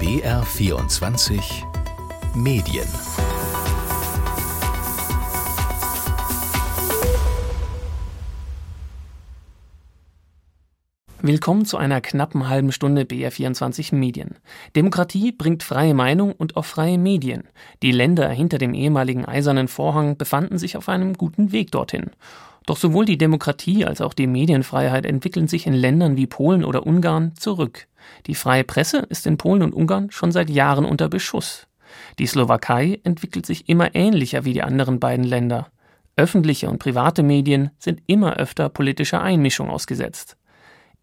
BR24 Medien Willkommen zu einer knappen halben Stunde BR24 Medien. Demokratie bringt freie Meinung und auch freie Medien. Die Länder hinter dem ehemaligen eisernen Vorhang befanden sich auf einem guten Weg dorthin. Doch sowohl die Demokratie als auch die Medienfreiheit entwickeln sich in Ländern wie Polen oder Ungarn zurück. Die freie Presse ist in Polen und Ungarn schon seit Jahren unter Beschuss. Die Slowakei entwickelt sich immer ähnlicher wie die anderen beiden Länder. Öffentliche und private Medien sind immer öfter politischer Einmischung ausgesetzt.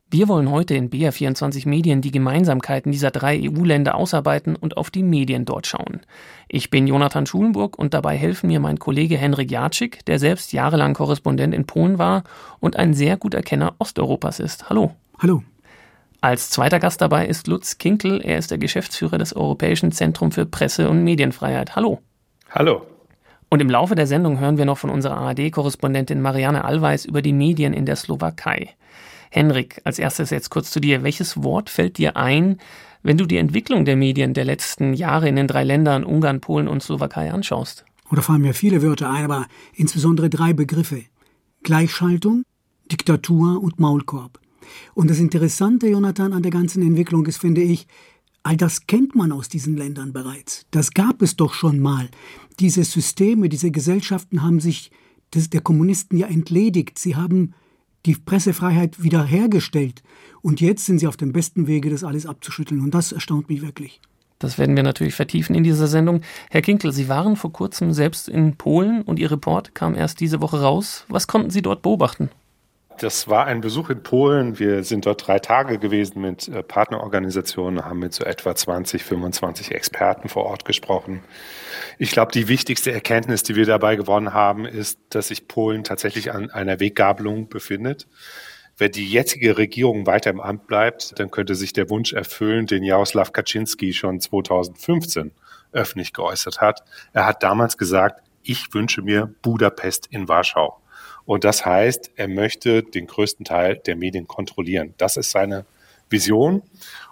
Wir wollen heute in BR24 Medien die Gemeinsamkeiten dieser drei EU-Länder ausarbeiten und auf die Medien dort schauen. Ich bin Jonathan Schulenburg und dabei helfen mir mein Kollege Henrik Jatschik, der selbst jahrelang Korrespondent in Polen war und ein sehr guter Kenner Osteuropas ist. Hallo. Hallo. Als zweiter Gast dabei ist Lutz Kinkel. Er ist der Geschäftsführer des Europäischen Zentrum für Presse- und Medienfreiheit. Hallo. Hallo. Und im Laufe der Sendung hören wir noch von unserer ARD-Korrespondentin Marianne Allweis über die Medien in der Slowakei. Henrik, als erstes jetzt kurz zu dir. Welches Wort fällt dir ein, wenn du die Entwicklung der Medien der letzten Jahre in den drei Ländern Ungarn, Polen und Slowakei anschaust? Oder fallen mir viele Wörter ein, aber insbesondere drei Begriffe. Gleichschaltung, Diktatur und Maulkorb. Und das Interessante, Jonathan, an der ganzen Entwicklung ist, finde ich, all das kennt man aus diesen Ländern bereits. Das gab es doch schon mal. Diese Systeme, diese Gesellschaften haben sich des, der Kommunisten ja entledigt. Sie haben die Pressefreiheit wiederhergestellt. Und jetzt sind sie auf dem besten Wege, das alles abzuschütteln. Und das erstaunt mich wirklich. Das werden wir natürlich vertiefen in dieser Sendung. Herr Kinkel, Sie waren vor kurzem selbst in Polen und Ihr Report kam erst diese Woche raus. Was konnten Sie dort beobachten? Das war ein Besuch in Polen. Wir sind dort drei Tage gewesen mit äh, Partnerorganisationen, haben mit so etwa 20, 25 Experten vor Ort gesprochen. Ich glaube, die wichtigste Erkenntnis, die wir dabei gewonnen haben, ist, dass sich Polen tatsächlich an einer Weggabelung befindet. Wenn die jetzige Regierung weiter im Amt bleibt, dann könnte sich der Wunsch erfüllen, den Jaroslaw Kaczynski schon 2015 öffentlich geäußert hat. Er hat damals gesagt, ich wünsche mir Budapest in Warschau. Und das heißt, er möchte den größten Teil der Medien kontrollieren. Das ist seine Vision.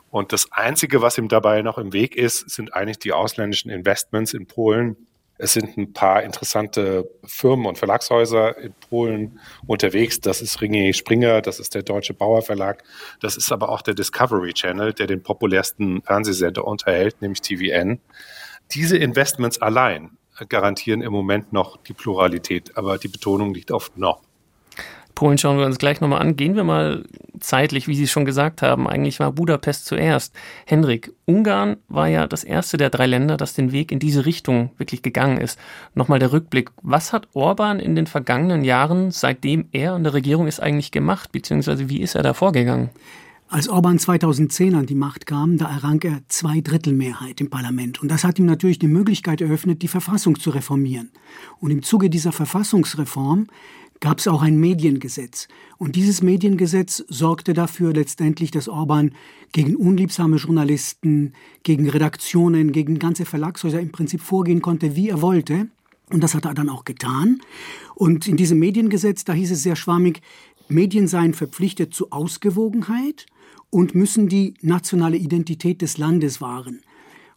Und das Einzige, was ihm dabei noch im Weg ist, sind eigentlich die ausländischen Investments in Polen. Es sind ein paar interessante Firmen und Verlagshäuser in Polen unterwegs. Das ist Ringe Springer, das ist der Deutsche Bauer Verlag, das ist aber auch der Discovery Channel, der den populärsten Fernsehsender unterhält, nämlich TVN. Diese Investments allein garantieren im Moment noch die Pluralität, aber die Betonung liegt auf noch. Polen schauen wir uns gleich nochmal an. Gehen wir mal zeitlich, wie Sie schon gesagt haben. Eigentlich war Budapest zuerst. Henrik, Ungarn war ja das erste der drei Länder, das den Weg in diese Richtung wirklich gegangen ist. Nochmal der Rückblick. Was hat Orban in den vergangenen Jahren, seitdem er an der Regierung ist, eigentlich gemacht? Beziehungsweise wie ist er da vorgegangen? Als Orban 2010 an die Macht kam, da errang er zwei Drittel Mehrheit im Parlament. Und das hat ihm natürlich die Möglichkeit eröffnet, die Verfassung zu reformieren. Und im Zuge dieser Verfassungsreform gab es auch ein Mediengesetz. Und dieses Mediengesetz sorgte dafür letztendlich, dass Orban gegen unliebsame Journalisten, gegen Redaktionen, gegen ganze Verlagshäuser im Prinzip vorgehen konnte, wie er wollte. Und das hat er dann auch getan. Und in diesem Mediengesetz, da hieß es sehr schwammig, Medien seien verpflichtet zu Ausgewogenheit und müssen die nationale Identität des Landes wahren.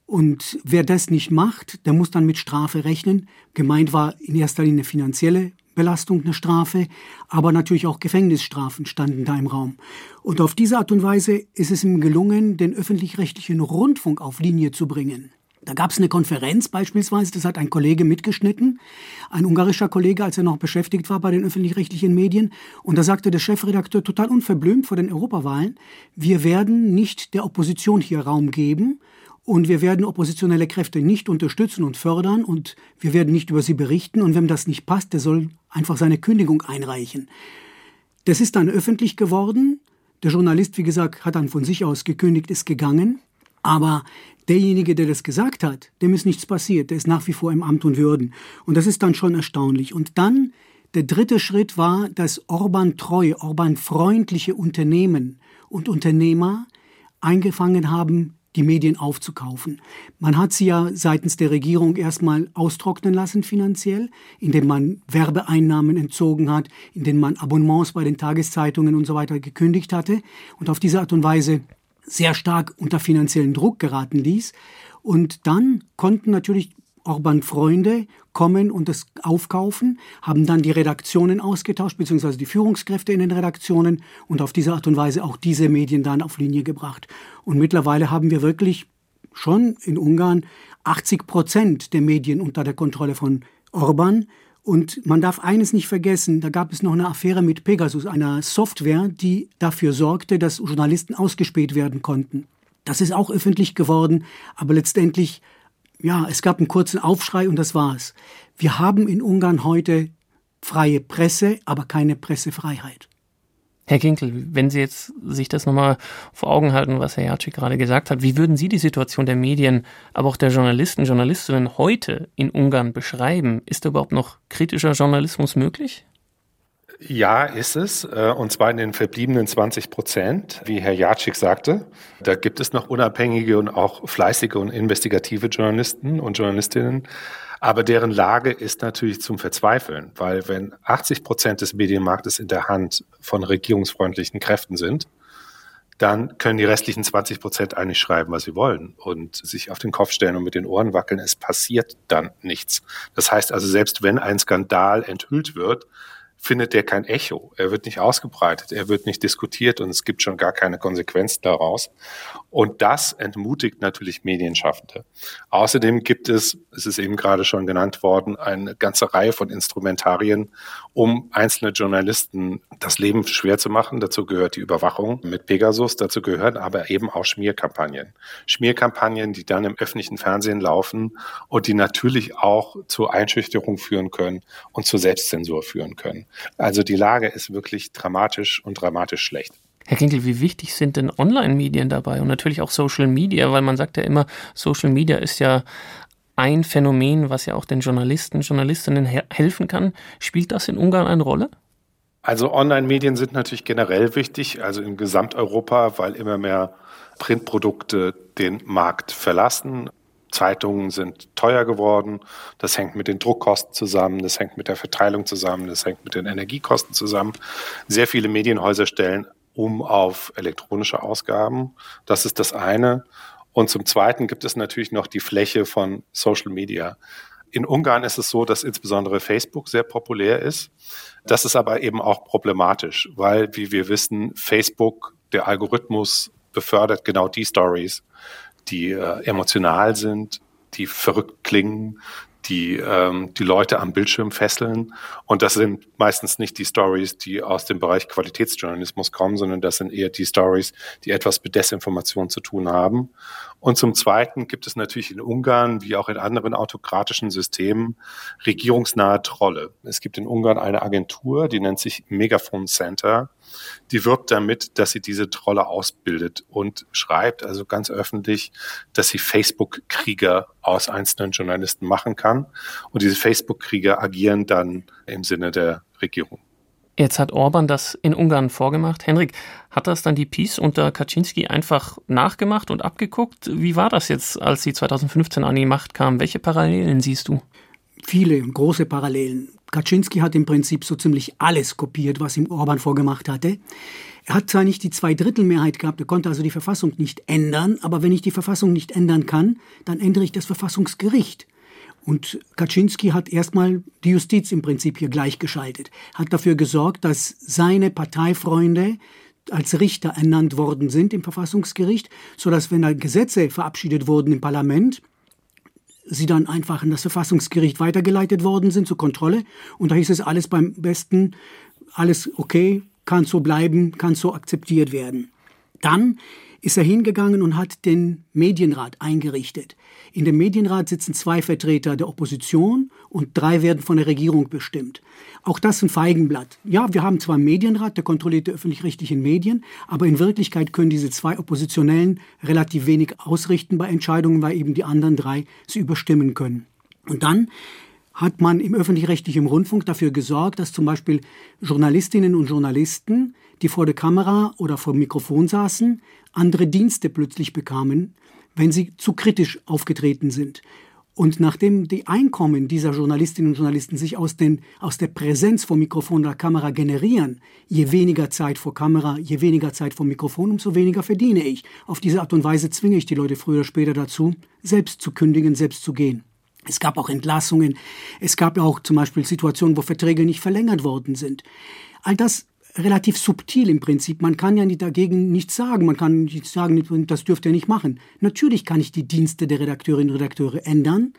Und wer das nicht macht, der muss dann mit Strafe rechnen. Gemeint war in erster Linie finanzielle Belastung, eine Strafe, aber natürlich auch Gefängnisstrafen standen da im Raum. Und auf diese Art und Weise ist es ihm gelungen, den öffentlich-rechtlichen Rundfunk auf Linie zu bringen. Da gab es eine Konferenz beispielsweise, das hat ein Kollege mitgeschnitten, ein ungarischer Kollege, als er noch beschäftigt war bei den öffentlich-rechtlichen Medien. Und da sagte der Chefredakteur total unverblümt vor den Europawahlen, wir werden nicht der Opposition hier Raum geben und wir werden oppositionelle Kräfte nicht unterstützen und fördern und wir werden nicht über sie berichten. Und wenn das nicht passt, der soll einfach seine Kündigung einreichen. Das ist dann öffentlich geworden. Der Journalist, wie gesagt, hat dann von sich aus gekündigt, ist gegangen. Aber derjenige, der das gesagt hat, dem ist nichts passiert. Der ist nach wie vor im Amt und Würden. Und das ist dann schon erstaunlich. Und dann der dritte Schritt war, dass Orban-treue, Orban-freundliche Unternehmen und Unternehmer eingefangen haben, die Medien aufzukaufen. Man hat sie ja seitens der Regierung erstmal austrocknen lassen finanziell, indem man Werbeeinnahmen entzogen hat, indem man Abonnements bei den Tageszeitungen und so weiter gekündigt hatte. Und auf diese Art und Weise sehr stark unter finanziellen Druck geraten ließ. Und dann konnten natürlich Orban-Freunde kommen und es aufkaufen, haben dann die Redaktionen ausgetauscht, beziehungsweise die Führungskräfte in den Redaktionen und auf diese Art und Weise auch diese Medien dann auf Linie gebracht. Und mittlerweile haben wir wirklich schon in Ungarn 80 Prozent der Medien unter der Kontrolle von Orban. Und man darf eines nicht vergessen, da gab es noch eine Affäre mit Pegasus, einer Software, die dafür sorgte, dass Journalisten ausgespäht werden konnten. Das ist auch öffentlich geworden, aber letztendlich ja, es gab einen kurzen Aufschrei und das war's. Wir haben in Ungarn heute freie Presse, aber keine Pressefreiheit. Herr Kinkel, wenn Sie jetzt sich das nochmal vor Augen halten, was Herr Jacek gerade gesagt hat, wie würden Sie die Situation der Medien, aber auch der Journalisten, Journalistinnen heute in Ungarn beschreiben? Ist da überhaupt noch kritischer Journalismus möglich? Ja, ist es. Äh, und zwar in den verbliebenen 20 Prozent, wie Herr Jacek sagte. Da gibt es noch unabhängige und auch fleißige und investigative Journalisten und Journalistinnen. Aber deren Lage ist natürlich zum Verzweifeln, weil wenn 80 Prozent des Medienmarktes in der Hand von regierungsfreundlichen Kräften sind, dann können die restlichen 20 Prozent eigentlich schreiben, was sie wollen und sich auf den Kopf stellen und mit den Ohren wackeln. Es passiert dann nichts. Das heißt also, selbst wenn ein Skandal enthüllt wird, findet der kein Echo. Er wird nicht ausgebreitet, er wird nicht diskutiert und es gibt schon gar keine Konsequenz daraus. Und das entmutigt natürlich Medienschaffende. Außerdem gibt es, es ist eben gerade schon genannt worden, eine ganze Reihe von Instrumentarien, um einzelne Journalisten das Leben schwer zu machen. Dazu gehört die Überwachung mit Pegasus, dazu gehören aber eben auch Schmierkampagnen. Schmierkampagnen, die dann im öffentlichen Fernsehen laufen und die natürlich auch zur Einschüchterung führen können und zur Selbstzensur führen können. Also die Lage ist wirklich dramatisch und dramatisch schlecht. Herr Kinkel, wie wichtig sind denn Online-Medien dabei und natürlich auch Social Media, weil man sagt ja immer, Social Media ist ja ein Phänomen, was ja auch den Journalisten, Journalistinnen helfen kann. Spielt das in Ungarn eine Rolle? Also Online-Medien sind natürlich generell wichtig, also in Gesamteuropa, weil immer mehr Printprodukte den Markt verlassen. Zeitungen sind teuer geworden. Das hängt mit den Druckkosten zusammen, das hängt mit der Verteilung zusammen, das hängt mit den Energiekosten zusammen. Sehr viele Medienhäuser stellen um auf elektronische Ausgaben. Das ist das eine. Und zum Zweiten gibt es natürlich noch die Fläche von Social Media. In Ungarn ist es so, dass insbesondere Facebook sehr populär ist. Das ist aber eben auch problematisch, weil, wie wir wissen, Facebook, der Algorithmus befördert genau die Stories, die äh, emotional sind, die verrückt klingen, die ähm, die Leute am Bildschirm fesseln. Und das sind meistens nicht die Stories, die aus dem Bereich Qualitätsjournalismus kommen, sondern das sind eher die Stories, die etwas mit Desinformation zu tun haben. Und zum Zweiten gibt es natürlich in Ungarn, wie auch in anderen autokratischen Systemen, regierungsnahe Trolle. Es gibt in Ungarn eine Agentur, die nennt sich Megaphone Center. Die wirbt damit, dass sie diese Trolle ausbildet und schreibt also ganz öffentlich, dass sie Facebook-Krieger aus einzelnen Journalisten machen kann. Und diese Facebook-Krieger agieren dann im Sinne der Regierung. Jetzt hat Orban das in Ungarn vorgemacht. Henrik, hat das dann die PiS unter Kaczynski einfach nachgemacht und abgeguckt? Wie war das jetzt, als sie 2015 an die Macht kam? Welche Parallelen siehst du? Viele große Parallelen. Kaczynski hat im Prinzip so ziemlich alles kopiert, was ihm Orban vorgemacht hatte. Er hat zwar nicht die Zweidrittelmehrheit gehabt, er konnte also die Verfassung nicht ändern, aber wenn ich die Verfassung nicht ändern kann, dann ändere ich das Verfassungsgericht. Und Kaczynski hat erstmal die Justiz im Prinzip hier gleichgeschaltet, hat dafür gesorgt, dass seine Parteifreunde als Richter ernannt worden sind im Verfassungsgericht, so dass wenn da Gesetze verabschiedet wurden im Parlament, sie dann einfach in das Verfassungsgericht weitergeleitet worden sind zur Kontrolle. Und da hieß es alles beim besten, alles okay, kann so bleiben, kann so akzeptiert werden. Dann ist er hingegangen und hat den Medienrat eingerichtet. In dem Medienrat sitzen zwei Vertreter der Opposition und drei werden von der Regierung bestimmt. Auch das ein Feigenblatt. Ja, wir haben zwar einen Medienrat, der kontrolliert die öffentlich-rechtlichen Medien, aber in Wirklichkeit können diese zwei Oppositionellen relativ wenig ausrichten bei Entscheidungen, weil eben die anderen drei sie überstimmen können. Und dann hat man im öffentlich-rechtlichen Rundfunk dafür gesorgt, dass zum Beispiel Journalistinnen und Journalisten, die vor der Kamera oder vor dem Mikrofon saßen, andere Dienste plötzlich bekamen, wenn sie zu kritisch aufgetreten sind. Und nachdem die Einkommen dieser Journalistinnen und Journalisten sich aus, den, aus der Präsenz vor Mikrofon oder Kamera generieren, je weniger Zeit vor Kamera, je weniger Zeit vor Mikrofon, umso weniger verdiene ich. Auf diese Art und Weise zwinge ich die Leute früher oder später dazu, selbst zu kündigen, selbst zu gehen. Es gab auch Entlassungen. Es gab auch zum Beispiel Situationen, wo Verträge nicht verlängert worden sind. All das relativ subtil im Prinzip. Man kann ja dagegen nichts sagen. Man kann nicht sagen, das dürft ihr nicht machen. Natürlich kann ich die Dienste der Redakteurinnen und Redakteure ändern.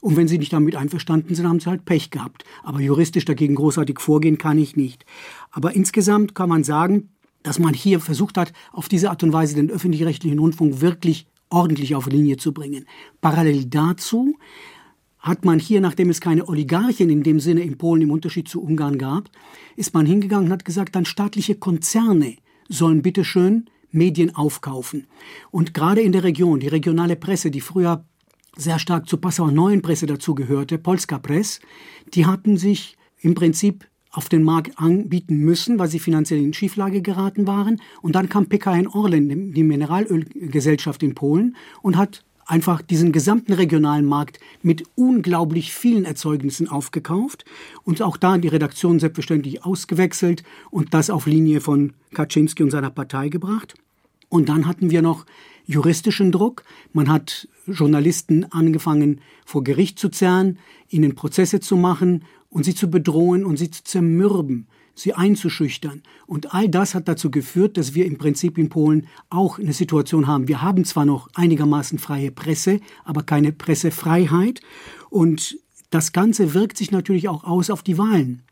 Und wenn sie nicht damit einverstanden sind, haben sie halt Pech gehabt. Aber juristisch dagegen großartig vorgehen kann ich nicht. Aber insgesamt kann man sagen, dass man hier versucht hat, auf diese Art und Weise den öffentlich-rechtlichen Rundfunk wirklich ordentlich auf Linie zu bringen. Parallel dazu hat man hier, nachdem es keine Oligarchen in dem Sinne in Polen im Unterschied zu Ungarn gab, ist man hingegangen und hat gesagt, dann staatliche Konzerne sollen bitteschön Medien aufkaufen. Und gerade in der Region, die regionale Presse, die früher sehr stark zur Passauer Neuen Presse dazugehörte, Polska Press, die hatten sich im Prinzip auf den Markt anbieten müssen, weil sie finanziell in Schieflage geraten waren. Und dann kam PKN Orlen, die Mineralölgesellschaft in Polen, und hat einfach diesen gesamten regionalen Markt mit unglaublich vielen Erzeugnissen aufgekauft und auch da die Redaktion selbstverständlich ausgewechselt und das auf Linie von Kaczynski und seiner Partei gebracht. Und dann hatten wir noch juristischen Druck. Man hat Journalisten angefangen, vor Gericht zu zerren, ihnen Prozesse zu machen und sie zu bedrohen und sie zu zermürben sie einzuschüchtern. Und all das hat dazu geführt, dass wir im Prinzip in Polen auch eine Situation haben. Wir haben zwar noch einigermaßen freie Presse, aber keine Pressefreiheit. Und das Ganze wirkt sich natürlich auch aus auf die Wahlen.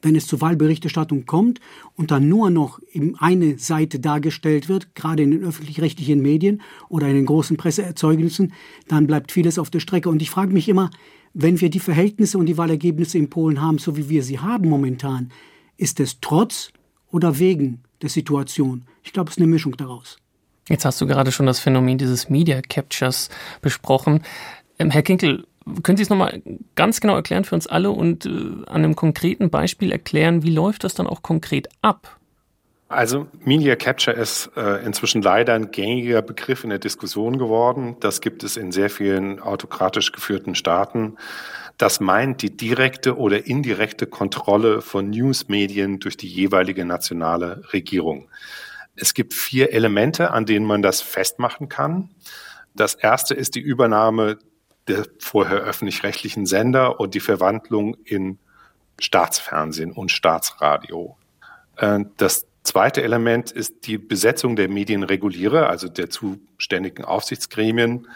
Wenn es zur Wahlberichterstattung kommt und dann nur noch eine Seite dargestellt wird, gerade in den öffentlich-rechtlichen Medien oder in den großen Presseerzeugnissen, dann bleibt vieles auf der Strecke. Und ich frage mich immer, wenn wir die Verhältnisse und die Wahlergebnisse in Polen haben, so wie wir sie haben momentan, ist es trotz oder wegen der Situation? Ich glaube, es ist eine Mischung daraus. Jetzt hast du gerade schon das Phänomen dieses Media Captures besprochen. Ähm, Herr Kinkel, können Sie es nochmal ganz genau erklären für uns alle und äh, an einem konkreten Beispiel erklären, wie läuft das dann auch konkret ab? Also Media Capture ist äh, inzwischen leider ein gängiger Begriff in der Diskussion geworden. Das gibt es in sehr vielen autokratisch geführten Staaten. Das meint die direkte oder indirekte Kontrolle von Newsmedien durch die jeweilige nationale Regierung. Es gibt vier Elemente, an denen man das festmachen kann. Das erste ist die Übernahme der vorher öffentlich-rechtlichen Sender und die Verwandlung in Staatsfernsehen und Staatsradio. Äh, das zweite Element ist die Besetzung der Medienregulierer, also der zuständigen Aufsichtsgremien,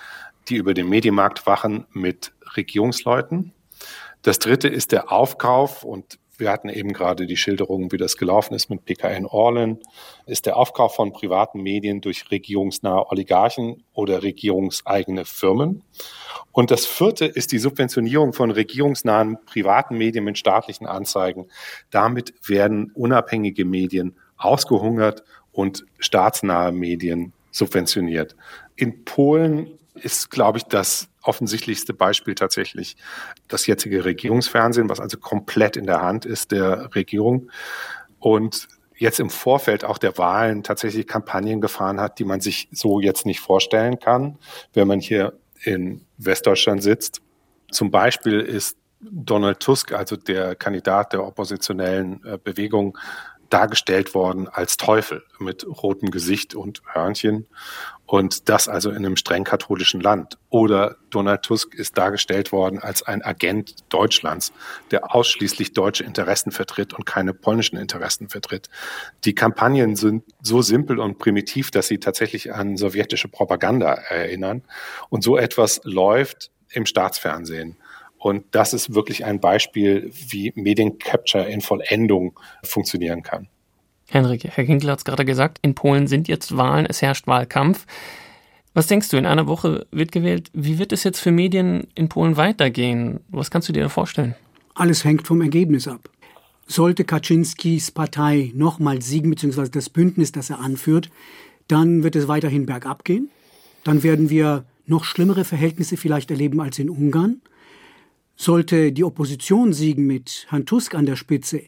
die über den Medienmarkt wachen mit Regierungsleuten. Das dritte ist der Aufkauf und wir hatten eben gerade die Schilderung, wie das gelaufen ist mit PKN Orlen, ist der Aufkauf von privaten Medien durch regierungsnahe Oligarchen oder regierungseigene Firmen. Und das vierte ist die Subventionierung von regierungsnahen privaten Medien mit staatlichen Anzeigen. Damit werden unabhängige Medien ausgehungert und staatsnahe Medien subventioniert. In Polen ist, glaube ich, das offensichtlichste Beispiel tatsächlich das jetzige Regierungsfernsehen, was also komplett in der Hand ist der Regierung und jetzt im Vorfeld auch der Wahlen tatsächlich Kampagnen gefahren hat, die man sich so jetzt nicht vorstellen kann, wenn man hier in Westdeutschland sitzt. Zum Beispiel ist Donald Tusk, also der Kandidat der oppositionellen äh, Bewegung, dargestellt worden als Teufel mit rotem Gesicht und Hörnchen und das also in einem streng katholischen Land. Oder Donald Tusk ist dargestellt worden als ein Agent Deutschlands, der ausschließlich deutsche Interessen vertritt und keine polnischen Interessen vertritt. Die Kampagnen sind so simpel und primitiv, dass sie tatsächlich an sowjetische Propaganda erinnern. Und so etwas läuft im Staatsfernsehen. Und das ist wirklich ein Beispiel, wie Mediencapture in Vollendung funktionieren kann. Henrik, Herr Kinkel hat es gerade gesagt, in Polen sind jetzt Wahlen, es herrscht Wahlkampf. Was denkst du, in einer Woche wird gewählt. Wie wird es jetzt für Medien in Polen weitergehen? Was kannst du dir da vorstellen? Alles hängt vom Ergebnis ab. Sollte Kaczynskis Partei nochmal siegen, beziehungsweise das Bündnis, das er anführt, dann wird es weiterhin bergab gehen. Dann werden wir noch schlimmere Verhältnisse vielleicht erleben als in Ungarn. Sollte die Opposition siegen mit Herrn Tusk an der Spitze,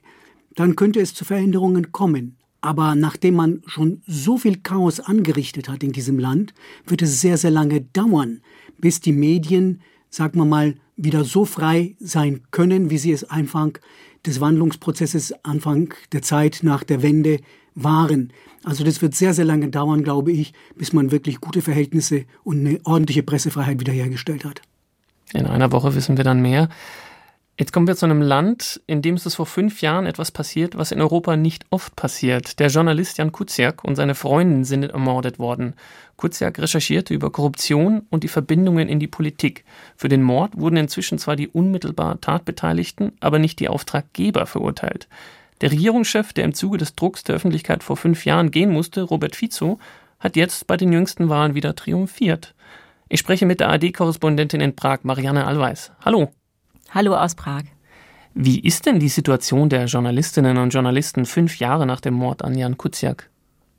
dann könnte es zu Veränderungen kommen. Aber nachdem man schon so viel Chaos angerichtet hat in diesem Land, wird es sehr, sehr lange dauern, bis die Medien sagen wir mal, wieder so frei sein können, wie sie es Anfang des Wandlungsprozesses, Anfang der Zeit nach der Wende waren. Also das wird sehr, sehr lange dauern, glaube ich, bis man wirklich gute Verhältnisse und eine ordentliche Pressefreiheit wiederhergestellt hat. In einer Woche wissen wir dann mehr. Jetzt kommen wir zu einem Land, in dem es vor fünf Jahren etwas passiert, was in Europa nicht oft passiert. Der Journalist Jan Kuciak und seine Freundin sind ermordet worden. Kuciak recherchierte über Korruption und die Verbindungen in die Politik. Für den Mord wurden inzwischen zwar die unmittelbar Tatbeteiligten, aber nicht die Auftraggeber verurteilt. Der Regierungschef, der im Zuge des Drucks der Öffentlichkeit vor fünf Jahren gehen musste, Robert Fico, hat jetzt bei den jüngsten Wahlen wieder triumphiert. Ich spreche mit der AD-Korrespondentin in Prag, Marianne Allweis. Hallo. Hallo aus Prag. Wie ist denn die Situation der Journalistinnen und Journalisten fünf Jahre nach dem Mord an Jan Kuciak?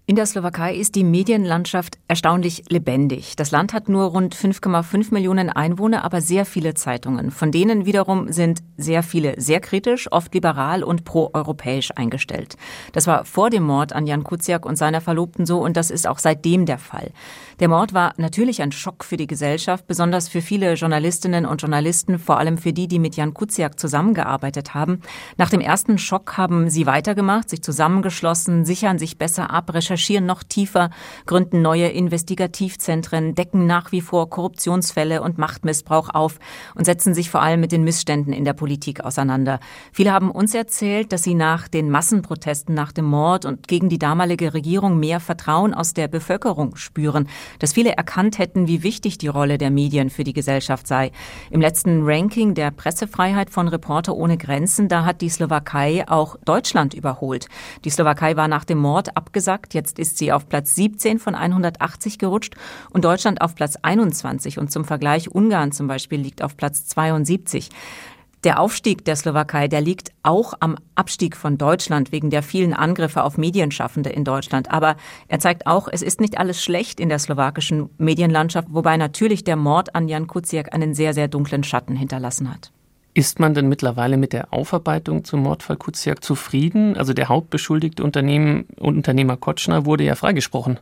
In der Slowakei ist die Medienlandschaft erstaunlich lebendig. Das Land hat nur rund 5,5 Millionen Einwohner, aber sehr viele Zeitungen. Von denen wiederum sind sehr viele sehr kritisch, oft liberal und proeuropäisch eingestellt. Das war vor dem Mord an Jan Kuciak und seiner Verlobten so und das ist auch seitdem der Fall. Der Mord war natürlich ein Schock für die Gesellschaft, besonders für viele Journalistinnen und Journalisten, vor allem für die, die mit Jan Kuciak zusammengearbeitet haben. Nach dem ersten Schock haben sie weitergemacht, sich zusammengeschlossen, sichern sich besser ab, recherchieren noch tiefer, gründen neue Investigativzentren, decken nach wie vor Korruptionsfälle und Machtmissbrauch auf und setzen sich vor allem mit den Missständen in der Politik auseinander. Viele haben uns erzählt, dass sie nach den Massenprotesten nach dem Mord und gegen die damalige Regierung mehr Vertrauen aus der Bevölkerung spüren dass viele erkannt hätten, wie wichtig die Rolle der Medien für die Gesellschaft sei. Im letzten Ranking der Pressefreiheit von Reporter ohne Grenzen, da hat die Slowakei auch Deutschland überholt. Die Slowakei war nach dem Mord abgesagt, jetzt ist sie auf Platz 17 von 180 gerutscht und Deutschland auf Platz 21 und zum Vergleich Ungarn zum Beispiel liegt auf Platz 72. Der Aufstieg der Slowakei, der liegt auch am Abstieg von Deutschland wegen der vielen Angriffe auf Medienschaffende in Deutschland. Aber er zeigt auch, es ist nicht alles schlecht in der slowakischen Medienlandschaft, wobei natürlich der Mord an Jan Kuciak einen sehr, sehr dunklen Schatten hinterlassen hat. Ist man denn mittlerweile mit der Aufarbeitung zum Mordfall Kuciak zufrieden? Also der hauptbeschuldigte Unternehmen, Unternehmer Kotschner wurde ja freigesprochen.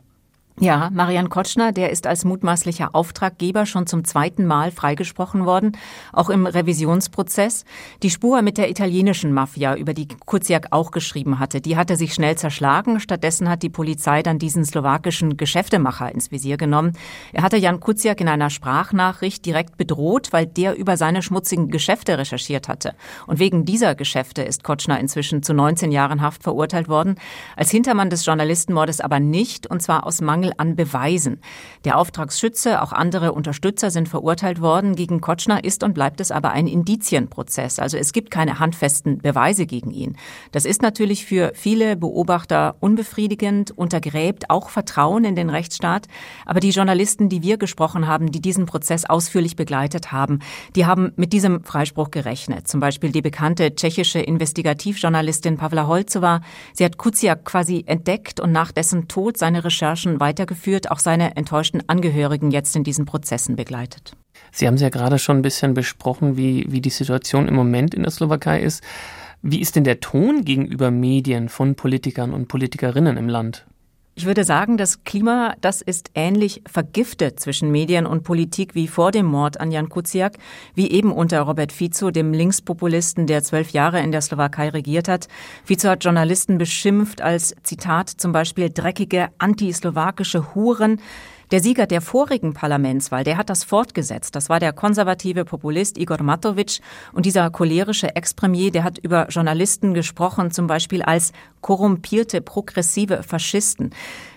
Ja, Marian Kotschner, der ist als mutmaßlicher Auftraggeber schon zum zweiten Mal freigesprochen worden, auch im Revisionsprozess. Die Spur mit der italienischen Mafia, über die Kuciak auch geschrieben hatte, die hatte sich schnell zerschlagen. Stattdessen hat die Polizei dann diesen slowakischen Geschäftemacher ins Visier genommen. Er hatte Jan Kuciak in einer Sprachnachricht direkt bedroht, weil der über seine schmutzigen Geschäfte recherchiert hatte. Und wegen dieser Geschäfte ist Kotschner inzwischen zu 19 Jahren Haft verurteilt worden. Als Hintermann des Journalistenmordes aber nicht, und zwar aus Mangel Mangel an Beweisen. Der Auftragsschütze, auch andere Unterstützer sind verurteilt worden. Gegen Kotschner ist und bleibt es aber ein Indizienprozess. Also es gibt keine handfesten Beweise gegen ihn. Das ist natürlich für viele Beobachter unbefriedigend, untergräbt auch Vertrauen in den Rechtsstaat. Aber die Journalisten, die wir gesprochen haben, die diesen Prozess ausführlich begleitet haben, die haben mit diesem Freispruch gerechnet. Zum Beispiel die bekannte tschechische Investigativjournalistin Pavla Holzova. Sie hat Kuciak quasi entdeckt und nach dessen Tod seine Recherchen weiter weitergeführt, auch seine enttäuschten Angehörigen jetzt in diesen Prozessen begleitet. Sie haben es ja gerade schon ein bisschen besprochen, wie, wie die Situation im Moment in der Slowakei ist. Wie ist denn der Ton gegenüber Medien von Politikern und Politikerinnen im Land? Ich würde sagen, das Klima, das ist ähnlich vergiftet zwischen Medien und Politik wie vor dem Mord an Jan Kuciak, wie eben unter Robert Fico, dem Linkspopulisten, der zwölf Jahre in der Slowakei regiert hat. Fico hat Journalisten beschimpft als, Zitat, zum Beispiel dreckige antislowakische Huren. Der Sieger der vorigen Parlamentswahl, der hat das fortgesetzt. Das war der konservative Populist Igor Matovic. Und dieser cholerische Ex-Premier, der hat über Journalisten gesprochen, zum Beispiel als korrumpierte, progressive Faschisten.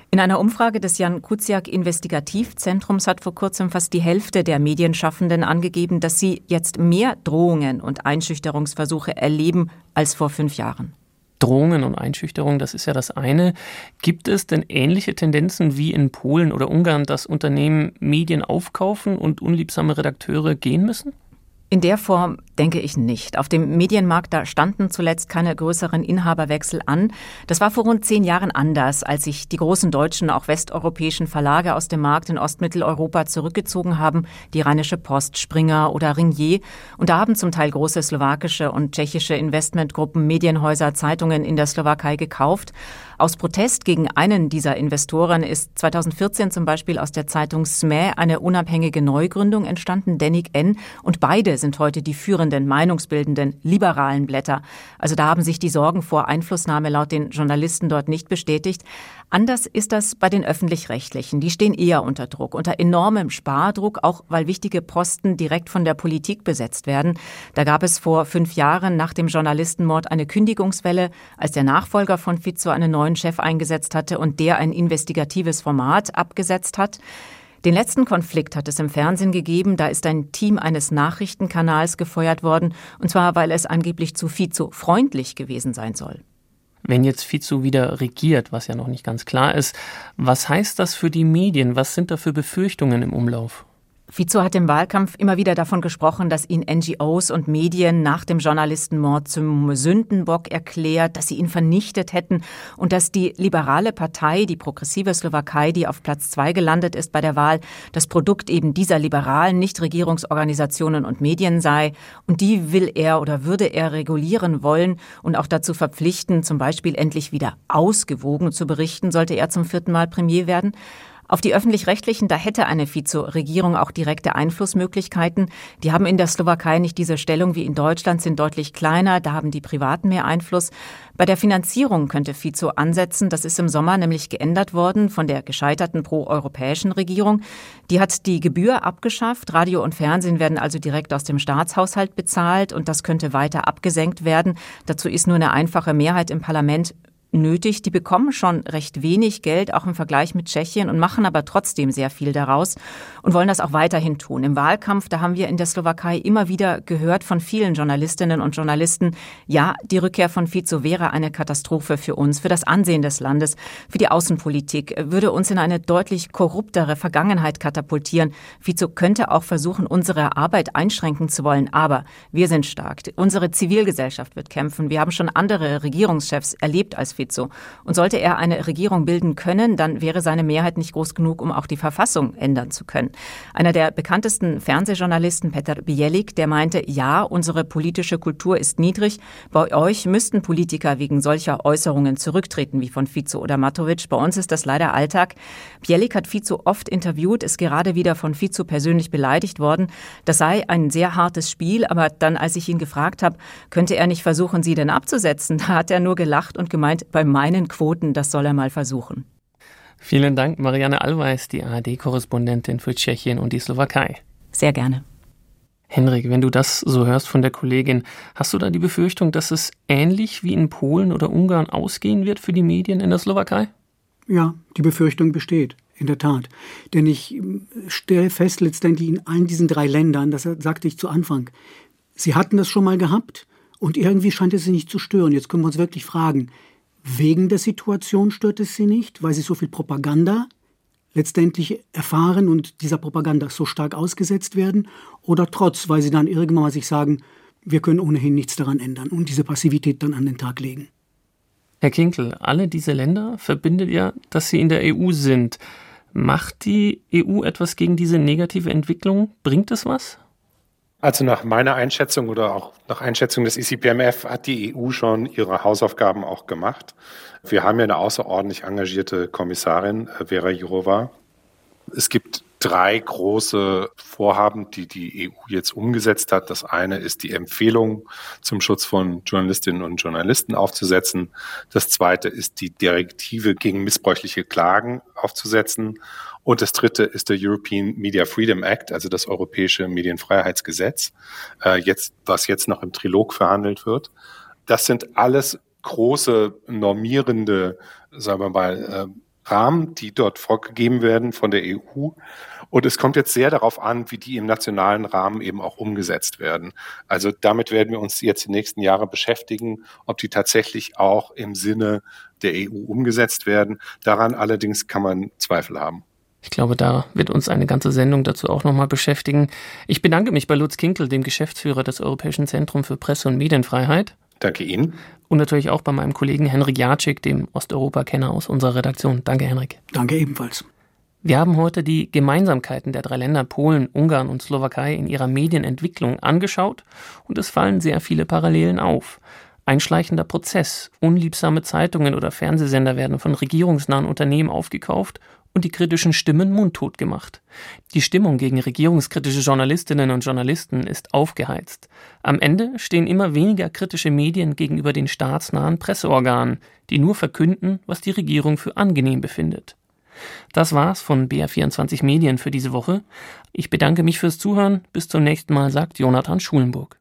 In einer Umfrage des Jan Kuciak Investigativzentrums hat vor kurzem fast die Hälfte der Medienschaffenden angegeben, dass sie jetzt mehr Drohungen und Einschüchterungsversuche erleben als vor fünf Jahren. Drohungen und Einschüchterungen, das ist ja das eine. Gibt es denn ähnliche Tendenzen wie in Polen oder Ungarn, dass Unternehmen Medien aufkaufen und unliebsame Redakteure gehen müssen? In der Form denke ich nicht. Auf dem Medienmarkt, da standen zuletzt keine größeren Inhaberwechsel an. Das war vor rund zehn Jahren anders, als sich die großen deutschen, auch westeuropäischen Verlage aus dem Markt in Ostmitteleuropa zurückgezogen haben, die Rheinische Post, Springer oder Ringier. Und da haben zum Teil große slowakische und tschechische Investmentgruppen Medienhäuser, Zeitungen in der Slowakei gekauft. Aus Protest gegen einen dieser Investoren ist 2014 zum Beispiel aus der Zeitung SME eine unabhängige Neugründung entstanden, Denik N. Und beide sind heute die führenden, meinungsbildenden, liberalen Blätter. Also da haben sich die Sorgen vor Einflussnahme laut den Journalisten dort nicht bestätigt. Anders ist das bei den öffentlich-rechtlichen. Die stehen eher unter Druck, unter enormem Spardruck, auch weil wichtige Posten direkt von der Politik besetzt werden. Da gab es vor fünf Jahren nach dem Journalistenmord eine Kündigungswelle, als der Nachfolger von Fizzo einen neuen Chef eingesetzt hatte und der ein investigatives Format abgesetzt hat. Den letzten Konflikt hat es im Fernsehen gegeben. Da ist ein Team eines Nachrichtenkanals gefeuert worden, und zwar weil es angeblich zu Fico freundlich gewesen sein soll. Wenn jetzt Fico wieder regiert, was ja noch nicht ganz klar ist, was heißt das für die Medien? Was sind da für Befürchtungen im Umlauf? Fico hat im Wahlkampf immer wieder davon gesprochen, dass ihn NGOs und Medien nach dem Journalistenmord zum Sündenbock erklärt, dass sie ihn vernichtet hätten und dass die liberale Partei, die progressive Slowakei, die auf Platz zwei gelandet ist bei der Wahl, das Produkt eben dieser liberalen Nichtregierungsorganisationen und Medien sei. Und die will er oder würde er regulieren wollen und auch dazu verpflichten, zum Beispiel endlich wieder ausgewogen zu berichten, sollte er zum vierten Mal Premier werden. Auf die öffentlich-rechtlichen, da hätte eine Vizo-Regierung auch direkte Einflussmöglichkeiten. Die haben in der Slowakei nicht diese Stellung wie in Deutschland, sind deutlich kleiner, da haben die Privaten mehr Einfluss. Bei der Finanzierung könnte Vizo ansetzen. Das ist im Sommer nämlich geändert worden von der gescheiterten pro-europäischen Regierung. Die hat die Gebühr abgeschafft. Radio und Fernsehen werden also direkt aus dem Staatshaushalt bezahlt und das könnte weiter abgesenkt werden. Dazu ist nur eine einfache Mehrheit im Parlament nötig. Die bekommen schon recht wenig Geld, auch im Vergleich mit Tschechien, und machen aber trotzdem sehr viel daraus und wollen das auch weiterhin tun. Im Wahlkampf, da haben wir in der Slowakei immer wieder gehört von vielen Journalistinnen und Journalisten, ja, die Rückkehr von Fico wäre eine Katastrophe für uns, für das Ansehen des Landes, für die Außenpolitik, würde uns in eine deutlich korruptere Vergangenheit katapultieren. Fico könnte auch versuchen, unsere Arbeit einschränken zu wollen, aber wir sind stark. Unsere Zivilgesellschaft wird kämpfen. Wir haben schon andere Regierungschefs erlebt als Fico. Und sollte er eine Regierung bilden können, dann wäre seine Mehrheit nicht groß genug, um auch die Verfassung ändern zu können. Einer der bekanntesten Fernsehjournalisten, Peter Bielik, der meinte, ja, unsere politische Kultur ist niedrig. Bei euch müssten Politiker wegen solcher Äußerungen zurücktreten, wie von Fico oder Matovic. Bei uns ist das leider Alltag. Bielik hat Fico oft interviewt, ist gerade wieder von Fico persönlich beleidigt worden. Das sei ein sehr hartes Spiel, aber dann, als ich ihn gefragt habe, könnte er nicht versuchen, sie denn abzusetzen, da hat er nur gelacht und gemeint, bei meinen Quoten, das soll er mal versuchen. Vielen Dank, Marianne Allweis, die ARD-Korrespondentin für Tschechien und die Slowakei. Sehr gerne. Henrik, wenn du das so hörst von der Kollegin, hast du da die Befürchtung, dass es ähnlich wie in Polen oder Ungarn ausgehen wird für die Medien in der Slowakei? Ja, die Befürchtung besteht, in der Tat. Denn ich ähm, stelle fest, letztendlich in allen diesen drei Ländern, das sagte ich zu Anfang, sie hatten das schon mal gehabt und irgendwie scheint es sie nicht zu stören. Jetzt können wir uns wirklich fragen, Wegen der Situation stört es sie nicht, weil sie so viel Propaganda letztendlich erfahren und dieser Propaganda so stark ausgesetzt werden, oder trotz, weil sie dann irgendwann mal sich sagen, wir können ohnehin nichts daran ändern und diese Passivität dann an den Tag legen. Herr Kinkel, alle diese Länder verbindet ja, dass sie in der EU sind. Macht die EU etwas gegen diese negative Entwicklung? Bringt es was? Also nach meiner Einschätzung oder auch nach Einschätzung des ICPMF hat die EU schon ihre Hausaufgaben auch gemacht. Wir haben ja eine außerordentlich engagierte Kommissarin, äh, Vera Jourova. Es gibt drei große Vorhaben, die die EU jetzt umgesetzt hat. Das eine ist die Empfehlung zum Schutz von Journalistinnen und Journalisten aufzusetzen. Das zweite ist die Direktive gegen missbräuchliche Klagen aufzusetzen. Und das dritte ist der European Media Freedom Act, also das europäische Medienfreiheitsgesetz, äh, jetzt, was jetzt noch im Trilog verhandelt wird. Das sind alles große normierende, sagen wir mal, äh, Rahmen, die dort vorgegeben werden von der EU. Und es kommt jetzt sehr darauf an, wie die im nationalen Rahmen eben auch umgesetzt werden. Also damit werden wir uns jetzt die nächsten Jahre beschäftigen, ob die tatsächlich auch im Sinne der EU umgesetzt werden. Daran allerdings kann man Zweifel haben. Ich glaube, da wird uns eine ganze Sendung dazu auch nochmal beschäftigen. Ich bedanke mich bei Lutz Kinkel, dem Geschäftsführer des Europäischen Zentrums für Presse- und Medienfreiheit. Danke Ihnen. Und natürlich auch bei meinem Kollegen Henrik Jacek, dem Osteuropa-Kenner aus unserer Redaktion. Danke, Henrik. Danke ebenfalls. Wir haben heute die Gemeinsamkeiten der drei Länder Polen, Ungarn und Slowakei in ihrer Medienentwicklung angeschaut und es fallen sehr viele Parallelen auf. Ein schleichender Prozess. Unliebsame Zeitungen oder Fernsehsender werden von regierungsnahen Unternehmen aufgekauft und die kritischen Stimmen mundtot gemacht. Die Stimmung gegen regierungskritische Journalistinnen und Journalisten ist aufgeheizt. Am Ende stehen immer weniger kritische Medien gegenüber den staatsnahen Presseorganen, die nur verkünden, was die Regierung für angenehm befindet. Das war's von BR24 Medien für diese Woche. Ich bedanke mich fürs Zuhören. Bis zum nächsten Mal, sagt Jonathan Schulenburg.